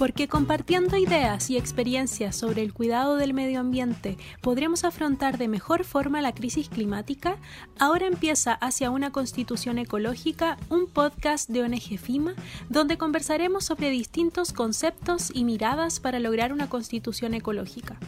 porque compartiendo ideas y experiencias sobre el cuidado del medio ambiente podremos afrontar de mejor forma la crisis climática, ahora empieza hacia una constitución ecológica un podcast de ONG FIMA donde conversaremos sobre distintos conceptos y miradas para lograr una constitución ecológica.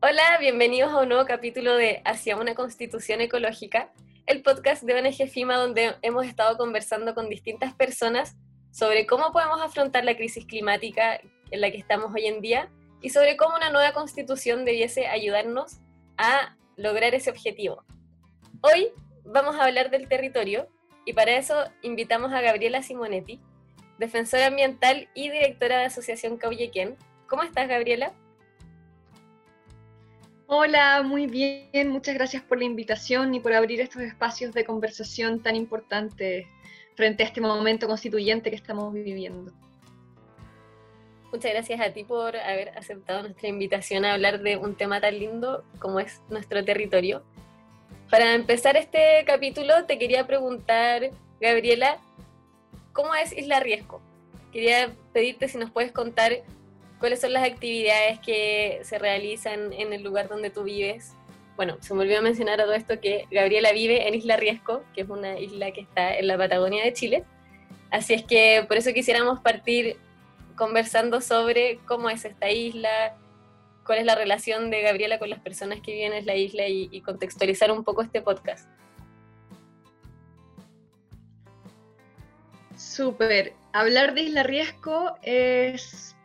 Hola, bienvenidos a un nuevo capítulo de Hacia una constitución ecológica el podcast de ONG FIMA donde hemos estado conversando con distintas personas sobre cómo podemos afrontar la crisis climática en la que estamos hoy en día y sobre cómo una nueva constitución debiese ayudarnos a lograr ese objetivo. Hoy vamos a hablar del territorio y para eso invitamos a Gabriela Simonetti, defensora ambiental y directora de Asociación Cauyequén. ¿Cómo estás, Gabriela? Hola, muy bien. Muchas gracias por la invitación y por abrir estos espacios de conversación tan importantes frente a este momento constituyente que estamos viviendo. Muchas gracias a ti por haber aceptado nuestra invitación a hablar de un tema tan lindo como es nuestro territorio. Para empezar este capítulo te quería preguntar, Gabriela, ¿cómo es Isla Riesco? Quería pedirte si nos puedes contar cuáles son las actividades que se realizan en el lugar donde tú vives. Bueno, se me olvidó mencionar a todo esto que Gabriela vive en Isla Riesco, que es una isla que está en la Patagonia de Chile. Así es que por eso quisiéramos partir conversando sobre cómo es esta isla, cuál es la relación de Gabriela con las personas que viven en la isla y, y contextualizar un poco este podcast. Súper. Hablar de Isla Riesco es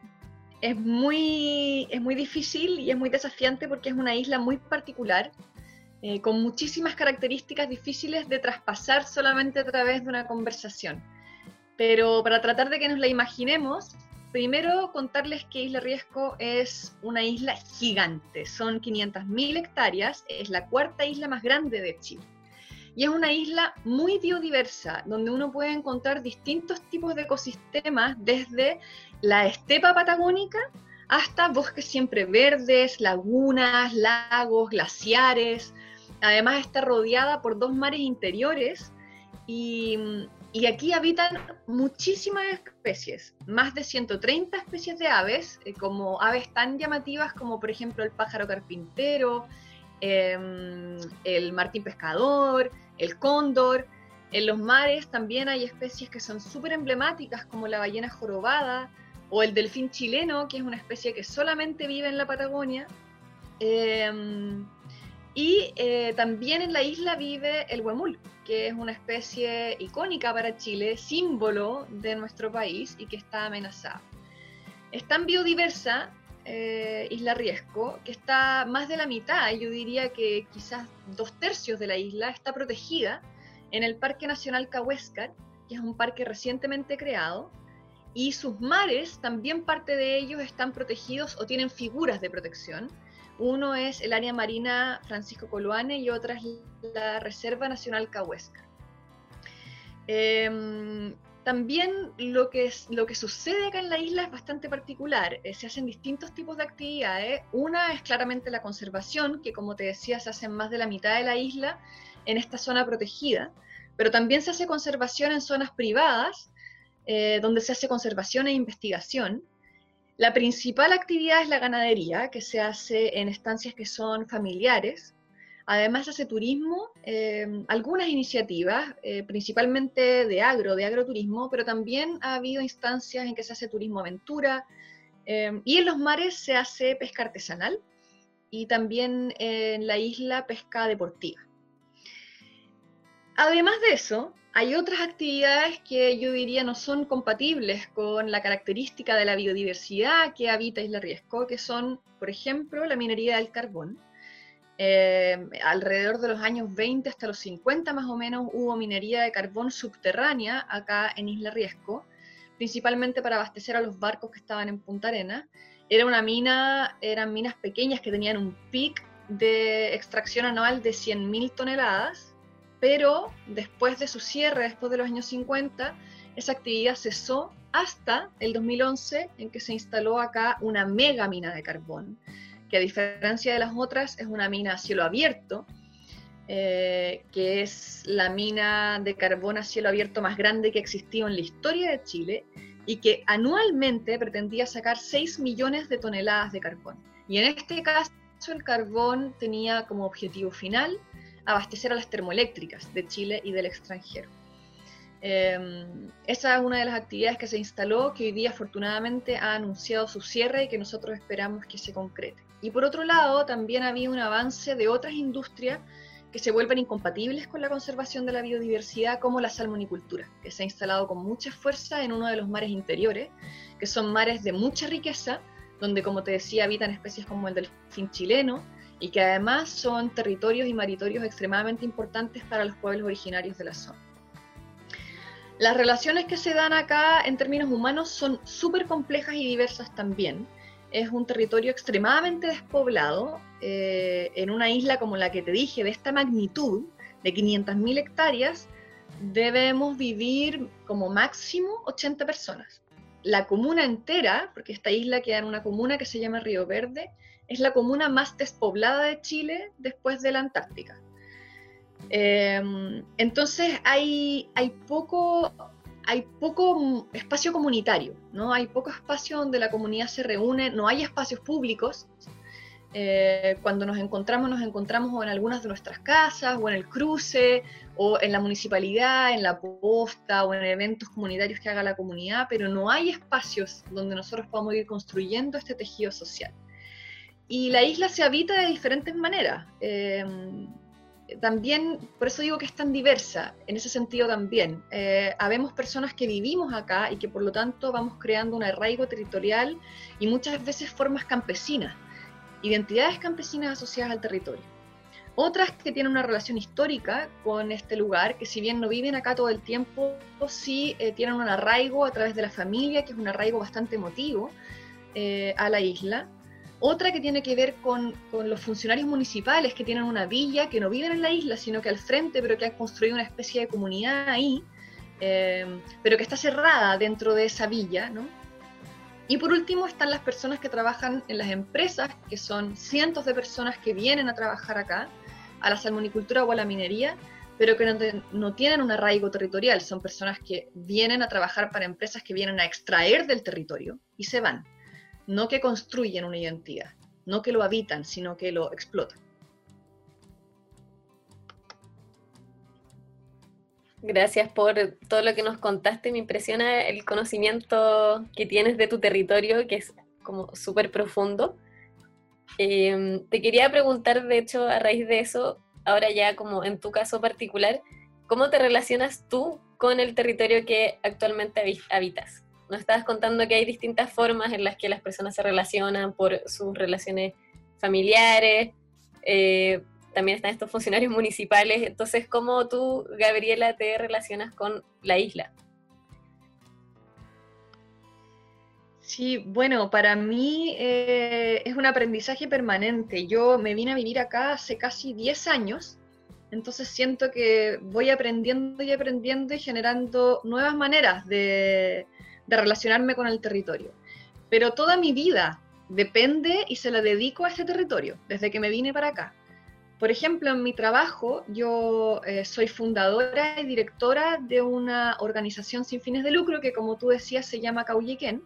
es muy, es muy difícil y es muy desafiante porque es una isla muy particular, eh, con muchísimas características difíciles de traspasar solamente a través de una conversación. Pero para tratar de que nos la imaginemos, primero contarles que Isla Riesco es una isla gigante, son 500.000 hectáreas, es la cuarta isla más grande de Chile. Y es una isla muy biodiversa, donde uno puede encontrar distintos tipos de ecosistemas, desde la estepa patagónica hasta bosques siempre verdes, lagunas, lagos, glaciares. Además está rodeada por dos mares interiores y, aquí habitan muchísimas especies, más de 130 especies de aves, eh, como aves tan llamativas como por ejemplo el pájaro carpintero, em, el martín pescador, el cóndor. En los mares también hay especies que son súper emblemáticas como la ballena jorobada, o el delfín chileno, que es una especie que solamente vive en la Patagonia. Em, y eh, también en la isla vive el huemul, que es una especie icónica para Chile, símbolo de nuestro país y que está amenazada. Es tan biodiversa eh, Isla Riesco que está más de la mitad, yo diría que quizás dos tercios de la isla está protegida en el Parque Nacional Cahuéscar, que es un parque recientemente creado, y sus mares, también parte de ellos están protegidos o tienen figuras de protección. Uno es el área marina Francisco Coloane y otra es la Reserva Nacional Cahuéscar. Em, también lo que, sucede acá en la isla es bastante particular. Eh, se hacen distintos tipos de actividades. Una es claramente la conservación, que como te decía, se hace en más de la mitad de la isla en esta zona protegida. Pero también se hace conservación en zonas privadas eh, donde se hace conservación e investigación. La principal actividad es la ganadería, que se hace en estancias que son familiares. Además hace turismo, eh, algunas iniciativas, eh, principalmente de agro, de agroturismo, pero también ha habido instancias en que se hace turismo aventura y en los mares se hace pesca artesanal y también en la isla pesca deportiva. Además de eso, hay otras actividades que yo diría no son compatibles con la característica de la biodiversidad que habita Isla Riesco, que son, por ejemplo, la minería del carbón. Eh, alrededor de los años 20 hasta los 50 más o menos hubo minería de carbón subterránea acá en Isla Riesco, principalmente para abastecer a los barcos que estaban en Punta Arena. Era una mina, eran minas pequeñas que tenían un pic de extracción anual de 100.000 toneladas pero después de su cierre, después de los años 50, esa actividad cesó hasta el 2011 en que se instaló acá una mega mina de carbón, que a diferencia de las otras es una mina a cielo abierto, eh, que es la mina de carbón a cielo abierto más grande que existió en la historia de Chile y que anualmente pretendía sacar 6 millones de toneladas de carbón. Y en este caso el carbón tenía como objetivo final abastecer a las termoeléctricas de Chile y del extranjero. Em, esa es una de las actividades que se instaló, que hoy día afortunadamente ha anunciado su cierre y que nosotros esperamos que se concrete. Y por otro lado, también había un avance de otras industrias que se vuelven incompatibles con la conservación de la biodiversidad, como la salmonicultura, que se ha instalado con mucha fuerza en uno de los mares interiores, que son mares de mucha riqueza, donde, como te decía, habitan especies como el delfín chileno, y que además son territorios y maritorios extremadamente importantes para los pueblos originarios de la zona. Las relaciones que se dan acá en términos humanos son súper complejas y diversas también. Es un territorio extremadamente despoblado, eh, en una isla como la que te dije, de esta magnitud, de 500.000 hectáreas, debemos vivir como máximo 80 personas. La comuna entera, porque esta isla queda en una comuna que se llama Río Verde, es la comuna más despoblada de Chile después de la Antártica. Em, entonces hay, hay, poco, hay poco espacio comunitario, ¿no? Hay poco espacio donde la comunidad se reúne, no hay espacios públicos. Eh, cuando nos encontramos, nos encontramos o en algunas de nuestras casas, o en el cruce, o en la municipalidad, en la posta, o en eventos comunitarios que haga la comunidad, pero no hay espacios donde nosotros podamos ir construyendo este tejido social. Y la isla se habita de diferentes maneras. Em, también, por eso digo que es tan diversa, en ese sentido también. Eh, habemos personas que vivimos acá y que por lo tanto vamos creando un arraigo territorial y muchas veces formas campesinas, identidades campesinas asociadas al territorio. Otras que tienen una relación histórica con este lugar, que si bien no viven acá todo el tiempo, sí eh, tienen un arraigo a través de la familia, que es un arraigo bastante emotivo eh, a la isla otra que tiene que ver con, los funcionarios municipales que tienen una villa, que no viven en la isla, sino que al frente, pero que han construido una especie de comunidad ahí, eh, pero que está cerrada dentro de esa villa, ¿no? Y por último están las personas que trabajan en las empresas, que son cientos de personas que vienen a trabajar acá, a la salmonicultura o a la minería, pero que no, no, tienen un arraigo territorial, son personas que vienen a trabajar para empresas que vienen a extraer del territorio y se van no que construyen una identidad, no que lo habitan, sino que lo explotan. Gracias por todo lo que nos contaste. Me impresiona el conocimiento que tienes de tu territorio, que es como súper profundo. Em, te quería preguntar, de hecho, a raíz de eso, ahora ya como en tu caso particular, ¿cómo te relacionas tú con el territorio que actualmente habitas? Nos estabas contando que hay distintas formas en las que las personas se relacionan por sus relaciones familiares, eh, también están estos funcionarios municipales. Entonces, ¿cómo tú, Gabriela, te relacionas con la isla? Sí, bueno, para mí eh, es un aprendizaje permanente. Yo me vine a vivir acá hace casi 10 años, entonces siento que voy aprendiendo y aprendiendo y generando nuevas maneras de, de relacionarme con el territorio. Pero toda mi vida depende y se la dedico a este territorio, desde que me vine para acá. Por ejemplo, en mi trabajo yo eh, soy fundadora y directora de una organización sin fines de lucro que, como tú decías, se llama Cauyequén.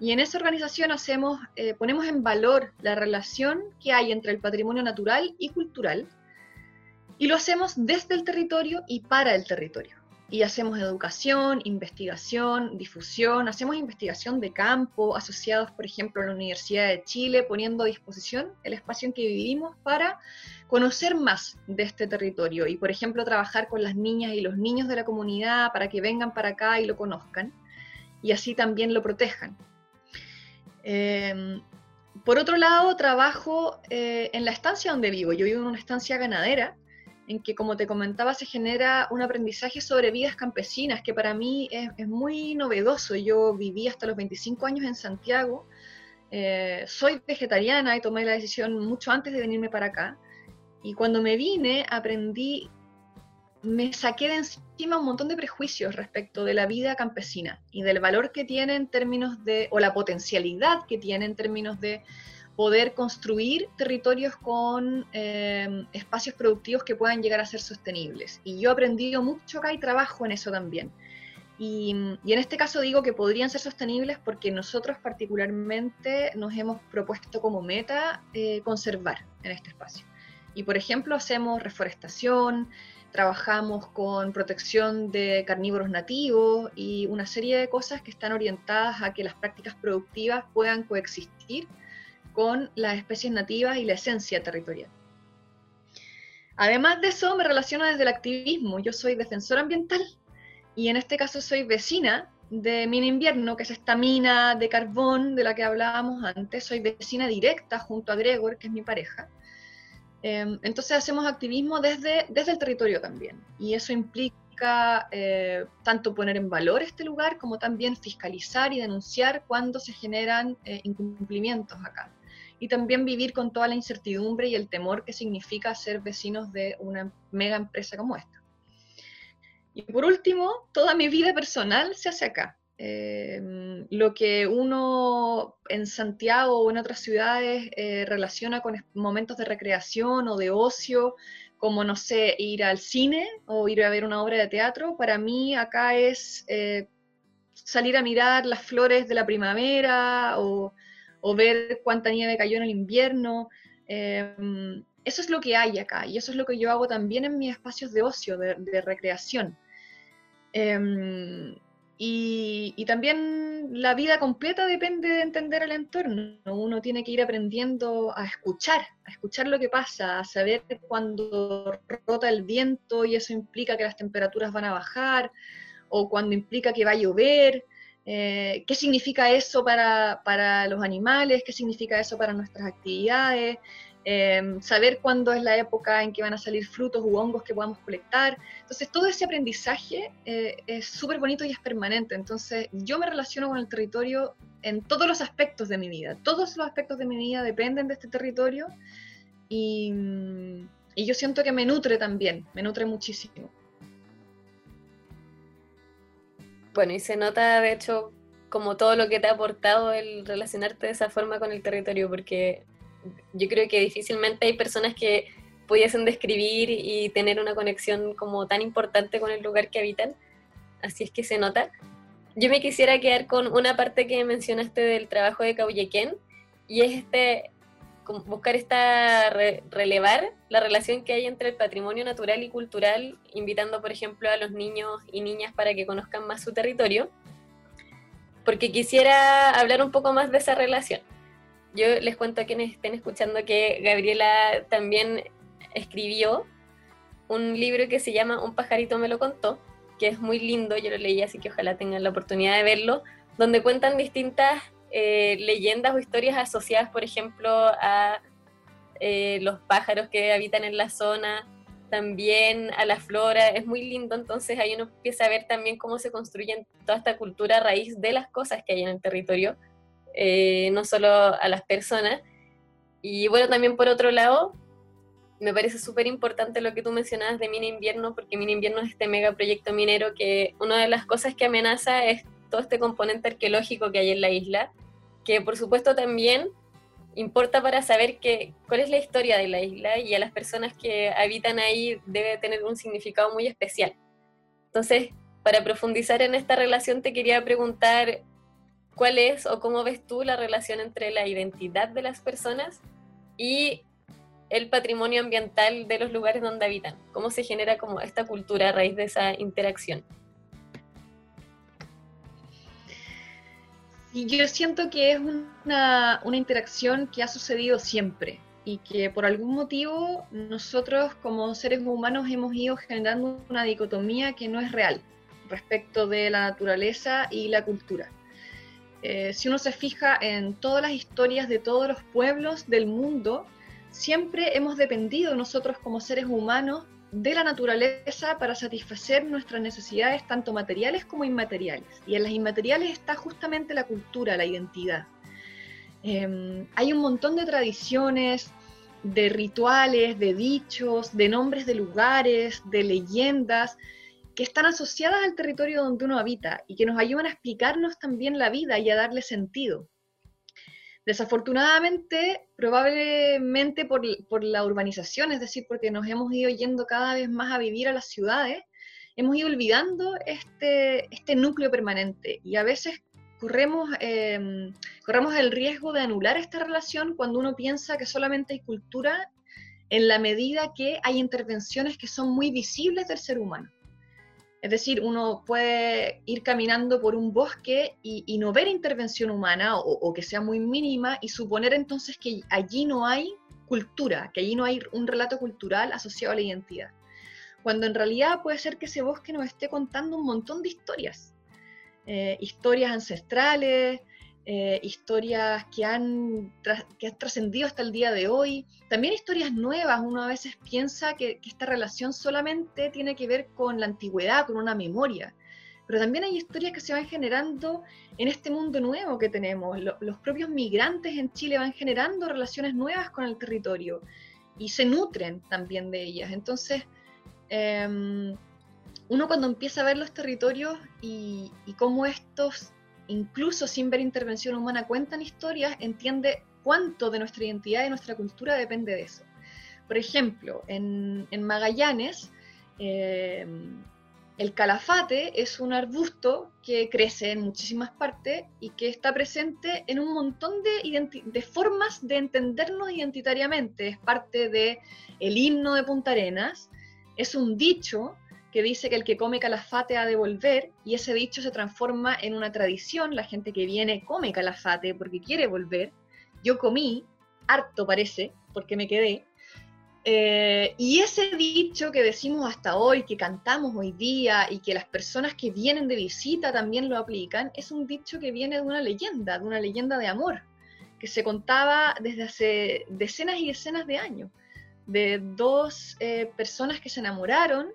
Y en esa organización hacemos, eh, ponemos en valor la relación que hay entre el patrimonio natural y cultural y lo hacemos desde el territorio y para el territorio y hacemos educación, investigación, difusión, hacemos investigación de campo asociados, por ejemplo, a la Universidad de Chile, poniendo a disposición el espacio en que vivimos para conocer más de este territorio y, por ejemplo, trabajar con las niñas y los niños de la comunidad para que vengan para acá y lo conozcan y así también lo protejan. Em, por otro lado, trabajo eh, en la estancia donde vivo. Yo vivo en una estancia ganadera en que, como te comentaba, se genera un aprendizaje sobre vidas campesinas, que para mí es, muy novedoso. Yo viví hasta los 25 años en Santiago, eh, soy vegetariana y tomé la decisión mucho antes de venirme para acá. Y cuando me vine, aprendí, me saqué de encima un montón de prejuicios respecto de la vida campesina y del valor que tiene en términos de, o la potencialidad que tiene en términos de poder construir territorios con em, espacios productivos que puedan llegar a ser sostenibles. Y yo he aprendido mucho acá y trabajo en eso también. Y, en este caso digo que podrían ser sostenibles porque nosotros particularmente nos hemos propuesto como meta eh, conservar en este espacio. Y por ejemplo hacemos reforestación, trabajamos con protección de carnívoros nativos y una serie de cosas que están orientadas a que las prácticas productivas puedan coexistir con las especies nativas y la esencia territorial. Además de eso, me relaciono desde el activismo. Yo soy defensora ambiental y en este caso soy vecina de Mina Invierno, que es esta mina de carbón de la que hablábamos antes. Soy vecina directa junto a Gregor, que es mi pareja. Em, entonces hacemos activismo desde, desde el territorio también. Y eso implica eh, tanto poner en valor este lugar como también fiscalizar y denunciar cuando se generan eh, incumplimientos acá. Y también vivir con toda la incertidumbre y el temor que significa ser vecinos de una mega empresa como esta. Y por último, toda mi vida personal se hace acá. Em, lo que uno en Santiago o en otras ciudades eh, relaciona con momentos de recreación o de ocio, como, no sé, ir al cine o ir a ver una obra de teatro, para mí acá es eh, salir a mirar las flores de la primavera o, ver cuánta nieve cayó en el invierno. Em, eso es lo que hay acá y eso es lo que yo hago también en mis espacios de ocio, de, recreación. Em, y, también la vida completa depende de entender el entorno. Uno tiene que ir aprendiendo a escuchar, a escuchar lo que pasa, a saber cuando rota el viento y eso implica que las temperaturas van a bajar, o cuando implica que va a llover. Eh, ¿Qué significa eso para, para los animales? ¿Qué significa eso para nuestras actividades? Em, saber cuándo es la época en que van a salir frutos u hongos que podamos colectar. Entonces, todo ese aprendizaje eh, es súper bonito y es permanente. Entonces, yo me relaciono con el territorio en todos los aspectos de mi vida. Todos los aspectos de mi vida dependen de este territorio y, y yo siento que me nutre también, me nutre muchísimo. Bueno, y se nota, de hecho, como todo lo que te ha aportado el relacionarte de esa forma con el territorio, porque yo creo que difícilmente hay personas que pudiesen describir y tener una conexión como tan importante con el lugar que habitan, así es que se nota. Yo me quisiera quedar con una parte que mencionaste del trabajo de Cauyequén, y es este buscar esta relevar la relación que hay entre el patrimonio natural y cultural, invitando por ejemplo a los niños y niñas para que conozcan más su territorio, porque quisiera hablar un poco más de esa relación. Yo les cuento a quienes estén escuchando que Gabriela también escribió un libro que se llama Un pajarito me lo contó, que es muy lindo, yo lo leí, así que ojalá tengan la oportunidad de verlo, donde cuentan distintas eh, leyendas o historias asociadas, por ejemplo, a eh, los pájaros que habitan en la zona, también a la flora, es muy lindo, entonces ahí uno empieza a ver también cómo se construye toda esta cultura a raíz de las cosas que hay en el territorio eh, no solo a las personas. Y bueno, también por otro lado, me parece súper importante lo que tú mencionabas de Mina Invierno, porque Mina Invierno es este megaproyecto minero que una de las cosas que amenaza es todo este componente arqueológico que hay en la isla, que por supuesto también importa para saber que, cuál es la historia de la isla y a las personas que habitan ahí debe tener un significado muy especial. Entonces, para profundizar en esta relación, te quería preguntar ¿Cuál es o cómo ves tú la relación entre la identidad de las personas y el patrimonio ambiental de los lugares donde habitan? ¿Cómo se genera como esta cultura a raíz de esa interacción? Y yo siento que es una, una interacción que ha sucedido siempre y que por algún motivo nosotros como seres humanos hemos ido generando una dicotomía que no es real respecto de la naturaleza y la cultura. Eh, si uno se fija en todas las historias de todos los pueblos del mundo, siempre hemos dependido nosotros como seres humanos de la naturaleza para satisfacer nuestras necesidades tanto materiales como inmateriales. Y en las inmateriales está justamente la cultura, la identidad. Em, hay un montón de tradiciones, de rituales, de dichos, de nombres de lugares, de leyendas, que están asociadas al territorio donde uno habita y que nos ayudan a explicarnos también la vida y a darle sentido. Desafortunadamente, probablemente por, por, la urbanización, es decir, porque nos hemos ido yendo cada vez más a vivir a las ciudades, hemos ido olvidando este, este núcleo permanente y a veces corremos, em, corremos el riesgo de anular esta relación cuando uno piensa que solamente hay cultura en la medida que hay intervenciones que son muy visibles del ser humano. Es decir, uno puede ir caminando por un bosque y, no ver intervención humana o, que sea muy mínima y suponer entonces que allí no hay cultura, que allí no hay un relato cultural asociado a la identidad. Cuando en realidad puede ser que ese bosque nos esté contando un montón de historias. Eh, historias ancestrales, eh, historias que han, que han trascendido hasta el día de hoy, también historias nuevas. Uno a veces piensa que, esta relación solamente tiene que ver con la antigüedad, con una memoria, pero también hay historias que se van generando en este mundo nuevo que tenemos. los propios migrantes en Chile van generando relaciones nuevas con el territorio y se nutren también de ellas. Entonces, em, uno cuando empieza a ver los territorios y, y cómo estos incluso sin ver intervención humana, cuentan historias, entiende cuánto de nuestra identidad y nuestra cultura depende de eso. Por ejemplo, en, Magallanes, eh, el calafate es un arbusto que crece en muchísimas partes y que está presente en un montón de, formas de entendernos identitariamente. Es parte del el himno de Punta Arenas, es un dicho que dice que el que come calafate ha de volver, y ese dicho se transforma en una tradición, la gente que viene come calafate porque quiere volver, yo comí, harto parece, porque me quedé, eh, y ese dicho que decimos hasta hoy, que cantamos hoy día y que las personas que vienen de visita también lo aplican, es un dicho que viene de una leyenda, de una leyenda de amor, que se contaba desde hace decenas y decenas de años, de dos eh, personas que se enamoraron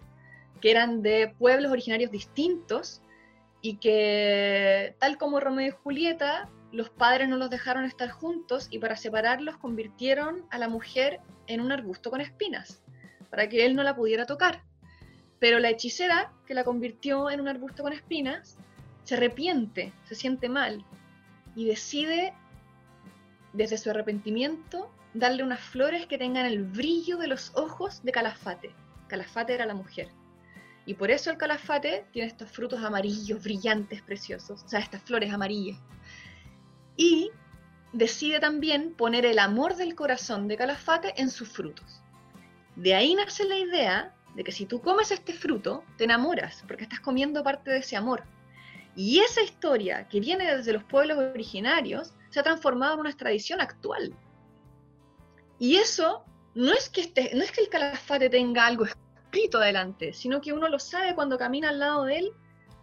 que eran de pueblos originarios distintos y que, tal como Romeo y Julieta, los padres no los dejaron estar juntos y para separarlos convirtieron a la mujer en un arbusto con espinas, para que él no la pudiera tocar. Pero la hechicera, que la convirtió en un arbusto con espinas, se arrepiente, se siente mal y decide, desde su arrepentimiento, darle unas flores que tengan el brillo de los ojos de Calafate. Calafate era la mujer. Y por eso el calafate tiene estos frutos amarillos, brillantes, preciosos, o sea, estas flores amarillas. Y decide también poner el amor del corazón de calafate en sus frutos. De ahí nace la idea de que si tú comes este fruto, te enamoras, porque estás comiendo parte de ese amor. Y esa historia que viene desde los pueblos originarios se ha transformado en una tradición actual. Y eso no es que, este, no es que el calafate tenga algo adelante, sino que uno lo sabe cuando camina al lado de él,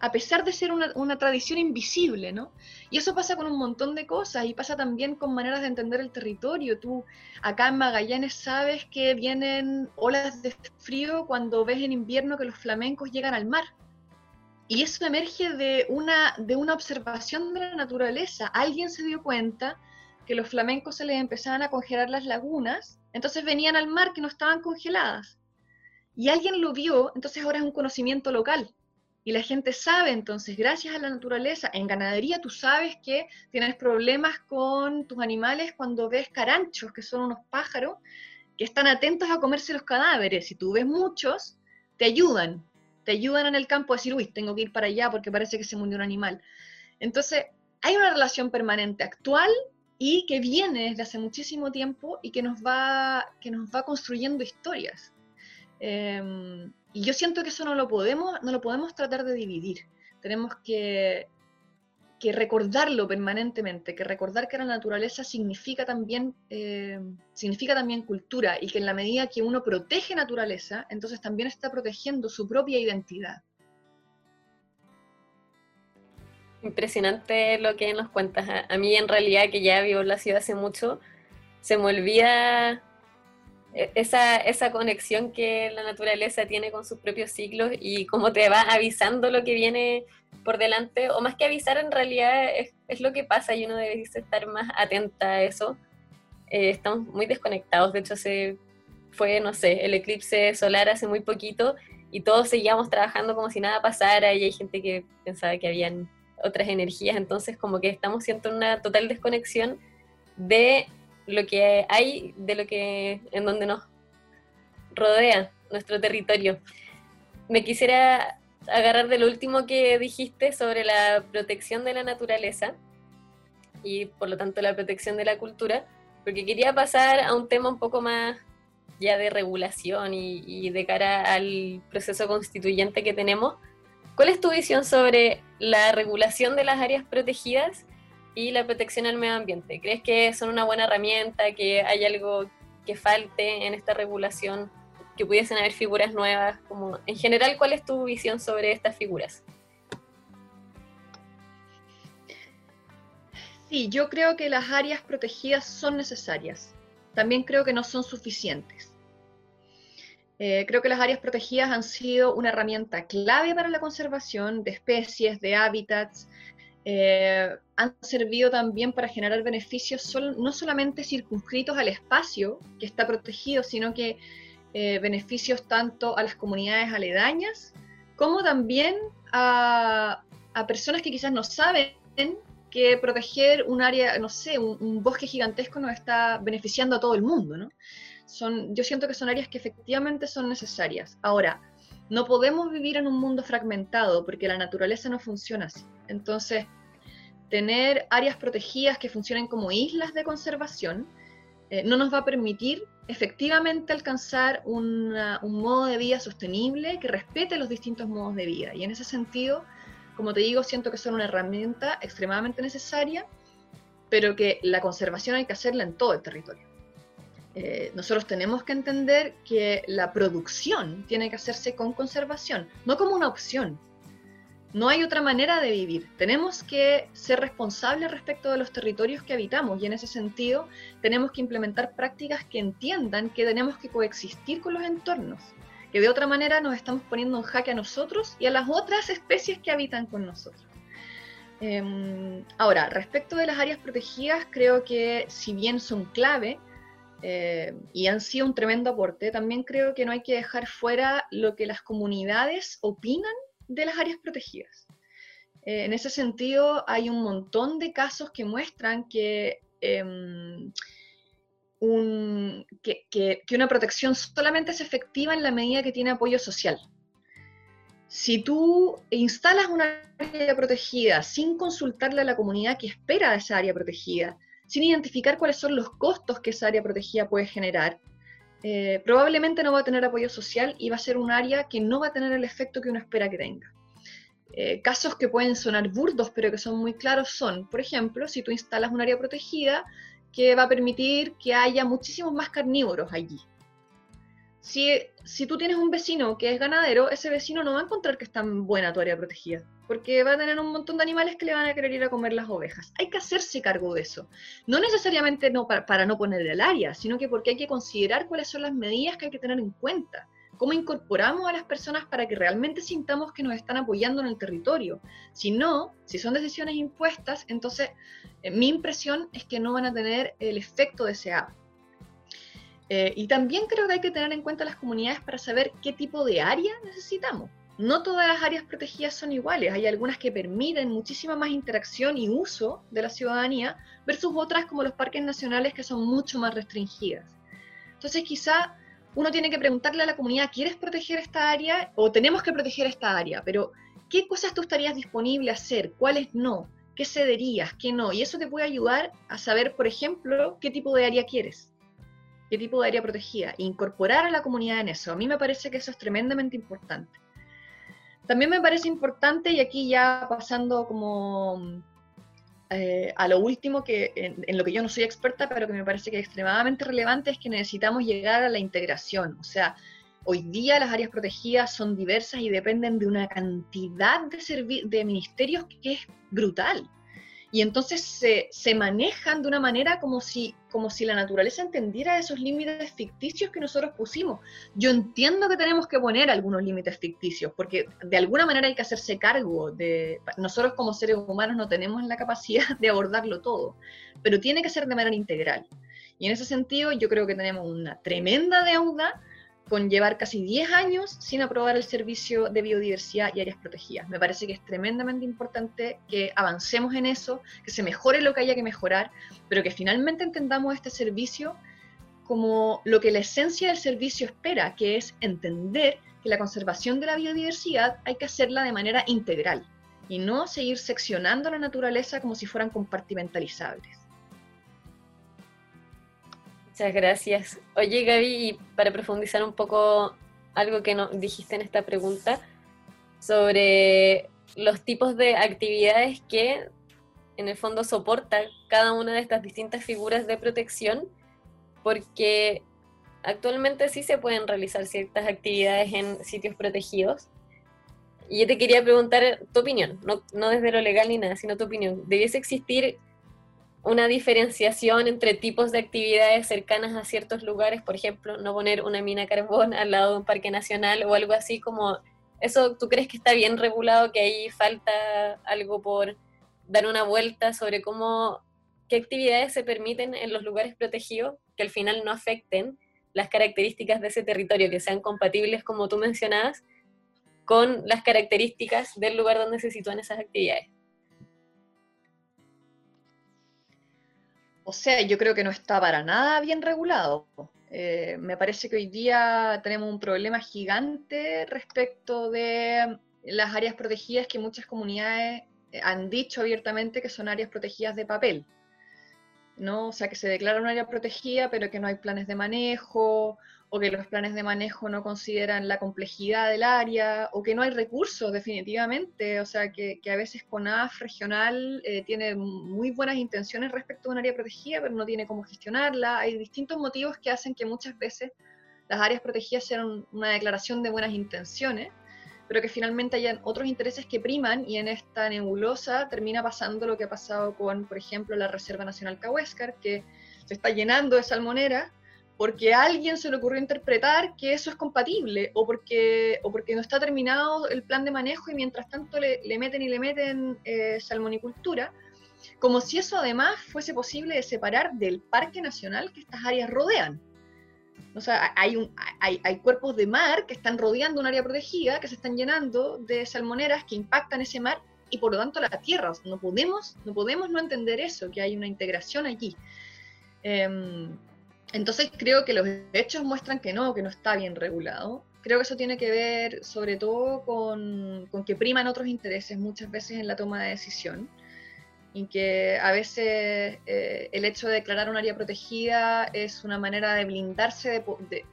a pesar de ser una, tradición invisible, ¿no? Y eso pasa con un montón de cosas y pasa también con maneras de entender el territorio. Tú acá en Magallanes sabes que vienen olas de frío cuando ves en invierno que los flamencos llegan al mar. Y eso emerge de una, de una observación de la naturaleza. Alguien se dio cuenta que los flamencos se les empezaban a congelar las lagunas, entonces venían al mar que no estaban congeladas y alguien lo vio, entonces ahora es un conocimiento local. Y la gente sabe, entonces, gracias a la naturaleza, en ganadería tú sabes que tienes problemas con tus animales cuando ves caranchos, que son unos pájaros que están atentos a comerse los cadáveres. Si tú ves muchos, te ayudan, te ayudan en el campo a decir, uy, tengo que ir para allá porque parece que se murió un animal. Entonces, hay una relación permanente actual y que viene desde hace muchísimo tiempo y que nos va, que nos va construyendo historias. Em, y yo siento que eso no lo podemos, no lo podemos tratar de dividir. Tenemos que, que recordarlo permanentemente, que recordar que la naturaleza significa también, eh, significa también cultura y que en la medida que uno protege naturaleza, entonces también está protegiendo su propia identidad. Impresionante lo que nos cuentas. A mí en realidad que ya vivo en la ciudad hace mucho, se me olvida esa, esa conexión que la naturaleza tiene con sus propios ciclos y cómo te va avisando lo que viene por delante, o más que avisar en realidad es, lo que pasa y uno debe estar más atenta a eso. Eh, estamos muy desconectados, de hecho se fue, no sé, el eclipse solar hace muy poquito y todos seguíamos trabajando como si nada pasara y hay gente que pensaba que habían otras energías, entonces como que estamos siendo una total desconexión de lo que hay, de lo que en donde nos rodea nuestro territorio. Me quisiera agarrar de lo último que dijiste sobre la protección de la naturaleza y por lo tanto la protección de la cultura, porque quería pasar a un tema un poco más ya de regulación y, de cara al proceso constituyente que tenemos. ¿Cuál es tu visión sobre la regulación de las áreas protegidas y la protección al medio ambiente? ¿Crees que son una buena herramienta, que hay algo que falte en esta regulación, que pudiesen haber figuras nuevas? Como, en general, ¿cuál es tu visión sobre estas figuras? Sí, yo creo que las áreas protegidas son necesarias. También creo que no son suficientes. Eh, creo que las áreas protegidas han sido una herramienta clave para la conservación de especies, de hábitats. Eh, han servido también para generar beneficios no solamente circunscritos al espacio que está protegido, sino que eh, beneficios tanto a las comunidades aledañas como también a, a personas que quizás no saben que proteger un área, no sé, un, bosque gigantesco nos está beneficiando a todo el mundo, ¿no? Son, yo siento que son áreas que efectivamente son necesarias. Ahora, no podemos vivir en un mundo fragmentado porque la naturaleza no funciona así. Entonces, tener áreas protegidas que funcionen como islas de conservación eh, no nos va a permitir efectivamente alcanzar un modo de vida sostenible que respete los distintos modos de vida. Y en ese sentido, como te digo, siento que son una herramienta extremadamente necesaria, pero que la conservación hay que hacerla en todo el territorio. Eh, nosotros tenemos que entender que la producción tiene que hacerse con conservación, no como una opción. No hay otra manera de vivir. Tenemos que ser responsables respecto de los territorios que habitamos y en ese sentido tenemos que implementar prácticas que entiendan que tenemos que coexistir con los entornos que de otra manera nos estamos poniendo en jaque a nosotros y a las otras especies que habitan con nosotros. Em, ahora, respecto de las áreas protegidas, creo que si bien son clave eh, y han sido un tremendo aporte, también creo que no hay que dejar fuera lo que las comunidades opinan de las áreas protegidas. Eh, en ese sentido, hay un montón de casos que muestran que em, que, una protección solamente es efectiva en la medida que tiene apoyo social. Si tú instalas una área protegida sin consultarle a la comunidad que espera de esa área protegida, sin identificar cuáles son los costos que esa área protegida puede generar, eh, probablemente no va a tener apoyo social y va a ser un área que no va a tener el efecto que uno espera que tenga. Eh, casos que pueden sonar burdos, pero que son muy claros son, por ejemplo, si tú instalas un área protegida, que va a permitir que haya muchísimos más carnívoros allí. Si, si tú tienes un vecino que es ganadero, ese vecino no va a encontrar que es tan buena tu área protegida, porque va a tener un montón de animales que le van a querer ir a comer las ovejas. Hay que hacerse cargo de eso. No necesariamente no, para, no ponerle el área, sino que porque hay que considerar cuáles son las medidas que hay que tener en cuenta cómo incorporamos a las personas para que realmente sintamos que nos están apoyando en el territorio. Si no, si son decisiones impuestas, entonces eh, mi impresión es que no van a tener el efecto deseado. Eh, y también creo que hay que tener en cuenta las comunidades para saber qué tipo de área necesitamos. No todas las áreas protegidas son iguales, hay algunas que permiten muchísima más interacción y uso de la ciudadanía versus otras como los parques nacionales que son mucho más restringidas. Entonces quizá uno tiene que preguntarle a la comunidad, ¿quieres proteger esta área o tenemos que proteger esta área? Pero, ¿qué cosas tú estarías disponible a hacer? ¿Cuáles no? ¿Qué cederías? ¿Qué no? Y eso te puede ayudar a saber, por ejemplo, qué tipo de área quieres, qué tipo de área protegida, incorporar a la comunidad en eso. A mí me parece que eso es tremendamente importante. También me parece importante, y aquí ya pasando como eh, a lo último, que en, lo que yo no soy experta, pero que me parece que es extremadamente relevante, es que necesitamos llegar a la integración. O sea, hoy día las áreas protegidas son diversas y dependen de una cantidad de, de ministerios que es brutal y entonces se, se, manejan de una manera como si, como si la naturaleza entendiera esos límites ficticios que nosotros pusimos. Yo entiendo que tenemos que poner algunos límites ficticios, porque de alguna manera hay que hacerse cargo de... Nosotros como seres humanos no tenemos la capacidad de abordarlo todo, pero tiene que ser de manera integral. Y en ese sentido yo creo que tenemos una tremenda deuda con llevar casi 10 años sin aprobar el servicio de biodiversidad y áreas protegidas. Me parece que es tremendamente importante que avancemos en eso, que se mejore lo que haya que mejorar, pero que finalmente entendamos este servicio como lo que la esencia del servicio espera, que es entender que la conservación de la biodiversidad hay que hacerla de manera integral y no seguir seccionando la naturaleza como si fueran compartimentalizables. Muchas gracias. Oye, Gaby, y para profundizar un poco algo que nos dijiste en esta pregunta sobre los tipos de actividades que en el fondo soporta cada una de estas distintas figuras de protección, porque actualmente sí se pueden realizar ciertas actividades en sitios protegidos. Y yo te quería preguntar tu opinión, no, no desde lo legal ni nada, sino tu opinión. ¿Debiese existir una diferenciación entre tipos de actividades cercanas a ciertos lugares, por ejemplo, no poner una mina carbón al lado de un parque nacional o algo así como eso, ¿tú crees que está bien regulado, que ahí falta algo por dar una vuelta sobre cómo, qué actividades se permiten en los lugares protegidos que al final no afecten las características de ese territorio, que sean compatibles, como tú mencionabas, con las características del lugar donde se sitúan esas actividades? O sea, yo creo que no está para nada bien regulado. Eh, me parece que hoy día tenemos un problema gigante respecto de las áreas protegidas que muchas comunidades eh, han dicho abiertamente que son áreas protegidas de papel. ¿no? O sea, que se declara un área protegida, pero que no hay planes de manejo, o que los planes de manejo no consideran la complejidad del área, o que no hay recursos definitivamente, o sea que, a veces CONAF regional eh, tiene muy buenas intenciones respecto a un área protegida, pero no tiene cómo gestionarla. Hay distintos motivos que hacen que muchas veces las áreas protegidas sean una declaración de buenas intenciones, pero que finalmente hayan otros intereses que priman y en esta nebulosa termina pasando lo que ha pasado con, por ejemplo, la Reserva Nacional Cahuéscar, que se está llenando de salmonera porque a alguien se le ocurrió interpretar que eso es compatible o porque, o porque no está terminado el plan de manejo y mientras tanto le, meten y le meten eh, salmonicultura, como si eso además fuese posible de separar del parque nacional que estas áreas rodean. O sea, hay, un, hay, hay, cuerpos de mar que están rodeando un área protegida, que se están llenando de salmoneras que impactan ese mar y por lo tanto la tierra. no, podemos, no podemos no entender eso, que hay una integración allí. Em, entonces creo que los hechos muestran que no, que no está bien regulado. Creo que eso tiene que ver sobre todo con, que priman otros intereses muchas veces en la toma de decisión y que a veces eh, el hecho de declarar un área protegida es una manera de blindarse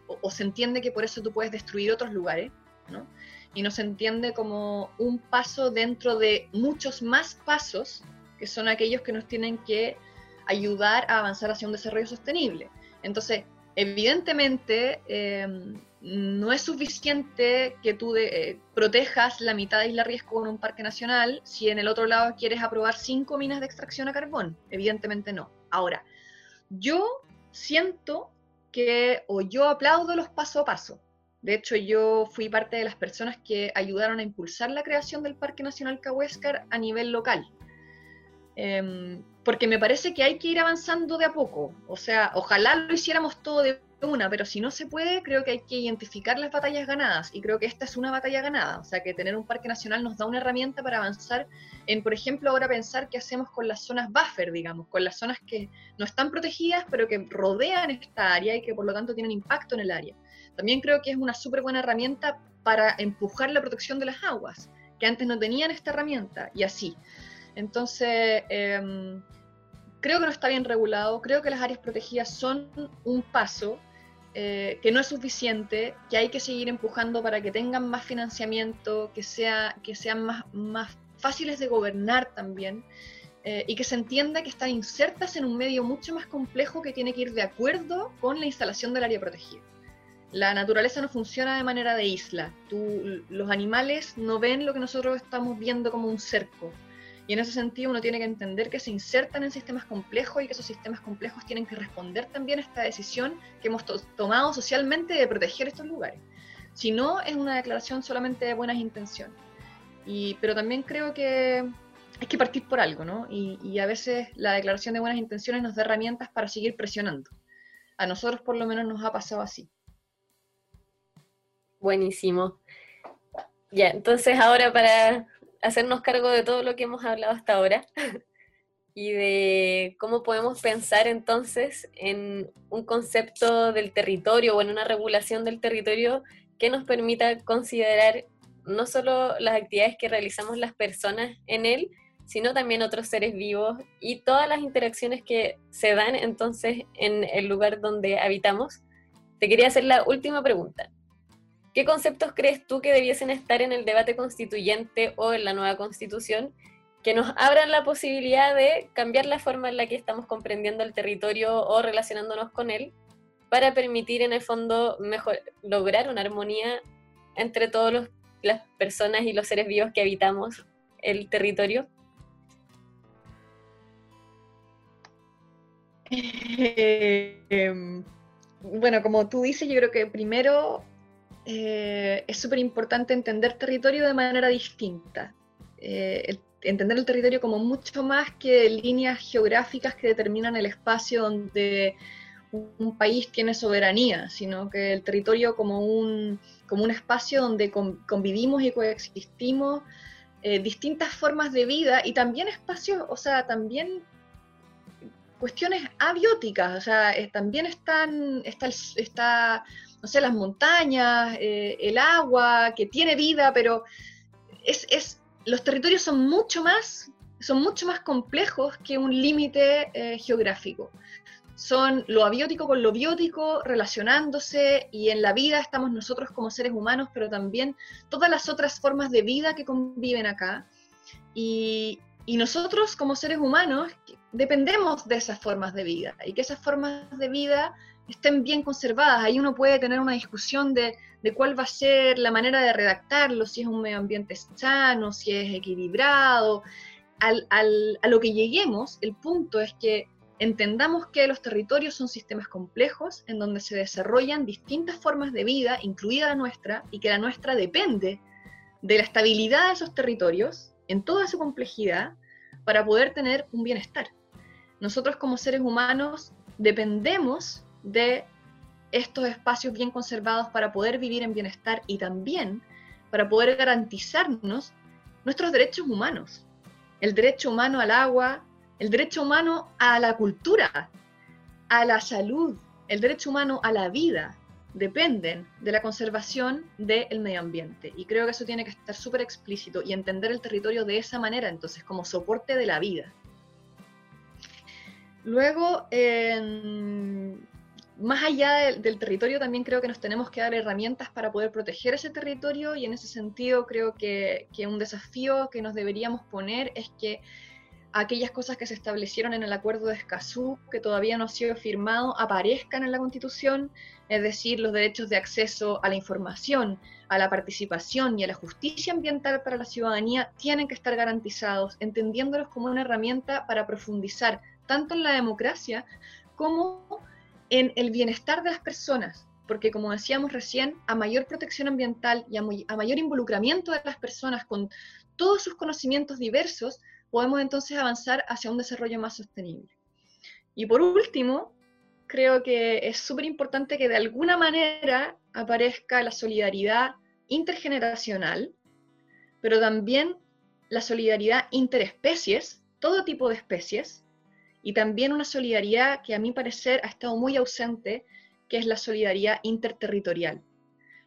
o, se entiende que por eso tú puedes destruir otros lugares, ¿no? Y no se entiende como un paso dentro de muchos más pasos que son aquellos que nos tienen que ayudar a avanzar hacia un desarrollo sostenible. Entonces, evidentemente, em, no es suficiente que tú eh, protejas la mitad de Isla Riesgo con un parque nacional si en el otro lado quieres aprobar cinco minas de extracción a carbón. Evidentemente no. Ahora, yo siento que, o yo aplaudo los paso a paso. De hecho, yo fui parte de las personas que ayudaron a impulsar la creación del Parque Nacional Cahuéscar a nivel local. Em, porque me parece que hay que ir avanzando de a poco. O sea, ojalá lo hiciéramos todo de una, pero si no se puede, creo que hay que identificar las batallas ganadas. Y creo que esta es una batalla ganada. O sea, que tener un parque nacional nos da una herramienta para avanzar en, por ejemplo, ahora pensar qué hacemos con las zonas buffer, digamos, con las zonas que no están protegidas, pero que rodean esta área y que por lo tanto tienen impacto en el área. También creo que es una súper buena herramienta para empujar la protección de las aguas, que antes no tenían esta herramienta, y así. Entonces, em, creo que no está bien regulado, creo que las áreas protegidas son un paso eh, que no es suficiente, que hay que seguir empujando para que tengan más financiamiento, que, sea, que sean más, más fáciles de gobernar también. Eh, y que se entienda que están insertas en un medio mucho más complejo que tiene que ir de acuerdo con la instalación del área protegida. La naturaleza no funciona de manera de isla. Tú, los animales no ven lo que nosotros estamos viendo como un cerco. Y en ese sentido uno tiene que entender que se insertan en sistemas complejos y que esos sistemas complejos tienen que responder también a esta decisión que hemos tomado socialmente de proteger estos lugares. Si no, es una declaración solamente de buenas intenciones. Y, pero también creo que hay que partir por algo, ¿no? Y, y, a veces la declaración de buenas intenciones nos da herramientas para seguir presionando. A nosotros por lo menos nos ha pasado así. Buenísimo. Ya, entonces ahora para hacernos cargo de todo lo que hemos hablado hasta ahora y de cómo podemos pensar entonces en un concepto del territorio o en una regulación del territorio que nos permita considerar no solo las actividades que realizamos las personas en él, sino también otros seres vivos y todas las interacciones que se dan entonces en el lugar donde habitamos. Te quería hacer la última pregunta. ¿Qué conceptos crees tú que debiesen estar en el debate constituyente o en la nueva constitución que nos abran la posibilidad de cambiar la forma en la que estamos comprendiendo el territorio o relacionándonos con él para permitir en el fondo lograr una armonía entre todas las personas y los seres vivos que habitamos el territorio? Em, bueno, como tú dices, yo creo que primero eh, es súper importante entender territorio de manera distinta. Eh, entender el territorio como mucho más que líneas geográficas que determinan el espacio donde un país tiene soberanía, sino que el territorio como un, como un espacio donde convivimos y coexistimos eh, distintas formas de vida y también espacios, o sea, también cuestiones abióticas, o sea, también están, está, está no sé, las montañas, eh, el agua, que tiene vida, pero es, es, los territorios son mucho más, son mucho más complejos que un límite eh, geográfico. Son lo abiótico con lo biótico relacionándose y en la vida estamos nosotros como seres humanos, pero también todas las otras formas de vida que conviven acá. Y, y nosotros como seres humanos dependemos de esas formas de vida y que esas formas de vida estén bien conservadas. Ahí uno puede tener una discusión de, cuál va a ser la manera de redactarlo, si es un medio ambiente sano, si es equilibrado. a lo que lleguemos, el punto es que entendamos que los territorios son sistemas complejos en donde se desarrollan distintas formas de vida, incluida la nuestra, y que la nuestra depende de la estabilidad de esos territorios en toda su complejidad para poder tener un bienestar. Nosotros como seres humanos dependemos de estos espacios bien conservados para poder vivir en bienestar y también para poder garantizarnos nuestros derechos humanos. El derecho humano al agua, el derecho humano a la cultura, a la salud, el derecho humano a la vida, dependen de la conservación del medio ambiente. Y creo que eso tiene que estar súper explícito y entender el territorio de esa manera, entonces, como soporte de la vida. Luego, más allá del, territorio, también creo que nos tenemos que dar herramientas para poder proteger ese territorio y en ese sentido creo que, que un desafío que nos deberíamos poner es que aquellas cosas que se establecieron en el acuerdo de Escazú, que todavía no ha sido firmado, aparezcan en la Constitución, es decir, los derechos de acceso a la información, a la participación y a la justicia ambiental para la ciudadanía tienen que estar garantizados, entendiéndolos como una herramienta para profundizar tanto en la democracia como en el bienestar de las personas, porque como decíamos recién, a mayor protección ambiental y a, mayor involucramiento de las personas con todos sus conocimientos diversos, podemos entonces avanzar hacia un desarrollo más sostenible. Y por último, creo que es súper importante que de alguna manera aparezca la solidaridad intergeneracional, pero también la solidaridad interespecies, todo tipo de especies, y también una solidaridad que a mi parecer ha estado muy ausente, que es la solidaridad interterritorial.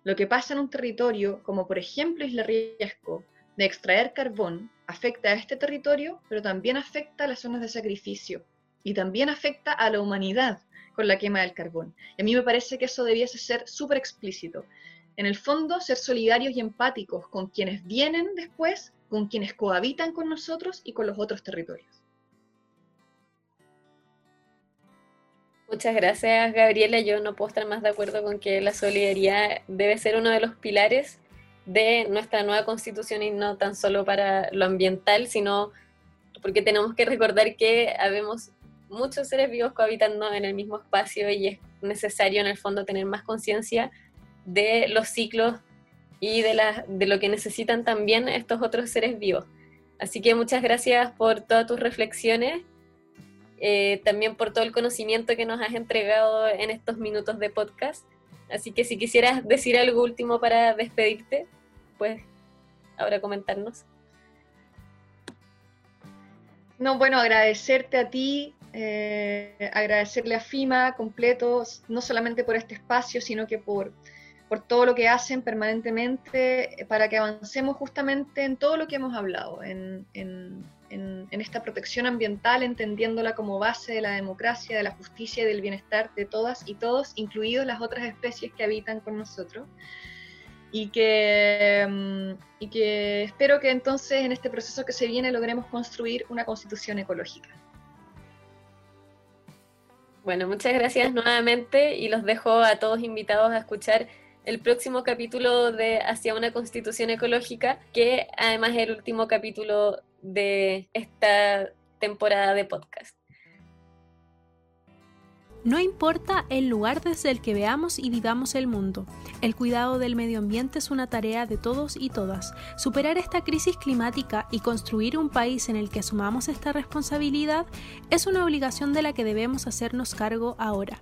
Lo que pasa en un territorio, como por ejemplo Isla Riesco, de extraer carbón, afecta a este territorio, pero también afecta a las zonas de sacrificio y también afecta a la humanidad con la quema del carbón. A mí me parece que eso debiese ser súper explícito. En el fondo, ser solidarios y empáticos con quienes vienen después, con quienes cohabitan con nosotros y con los otros territorios. Muchas gracias, Gabriela. Yo no puedo estar más de acuerdo con que la solidaridad debe ser uno de los pilares de nuestra nueva constitución y no tan solo para lo ambiental, sino porque tenemos que recordar que habemos muchos seres vivos cohabitando en el mismo espacio y es necesario en el fondo tener más conciencia de los ciclos y de, de lo que necesitan también estos otros seres vivos. Así que muchas gracias por todas tus reflexiones eh, también por todo el conocimiento que nos has entregado en estos minutos de podcast. Así que si quisieras decir algo último para despedirte, pues ahora comentarnos. No, bueno, agradecerte a ti, eh, agradecerle a FIMA completo, no solamente por este espacio, sino que por, por todo lo que hacen permanentemente para que avancemos justamente en todo lo que hemos hablado, en, en, esta protección ambiental, entendiéndola como base de la democracia, de la justicia y del bienestar de todas y todos, incluidos las otras especies que habitan con nosotros y que, mm, y que espero que entonces en este proceso que se viene logremos construir una constitución ecológica. Bueno, muchas gracias nuevamente y los dejo a todos invitados a escuchar el próximo capítulo de Hacia una Constitución Ecológica, que además es el último capítulo de esta temporada de podcast. No importa el lugar desde el que veamos y vivamos el mundo, el cuidado del medio ambiente es una tarea de todos y todas. Superar esta crisis climática y construir un país en el que asumamos esta responsabilidad es una obligación de la que debemos hacernos cargo ahora.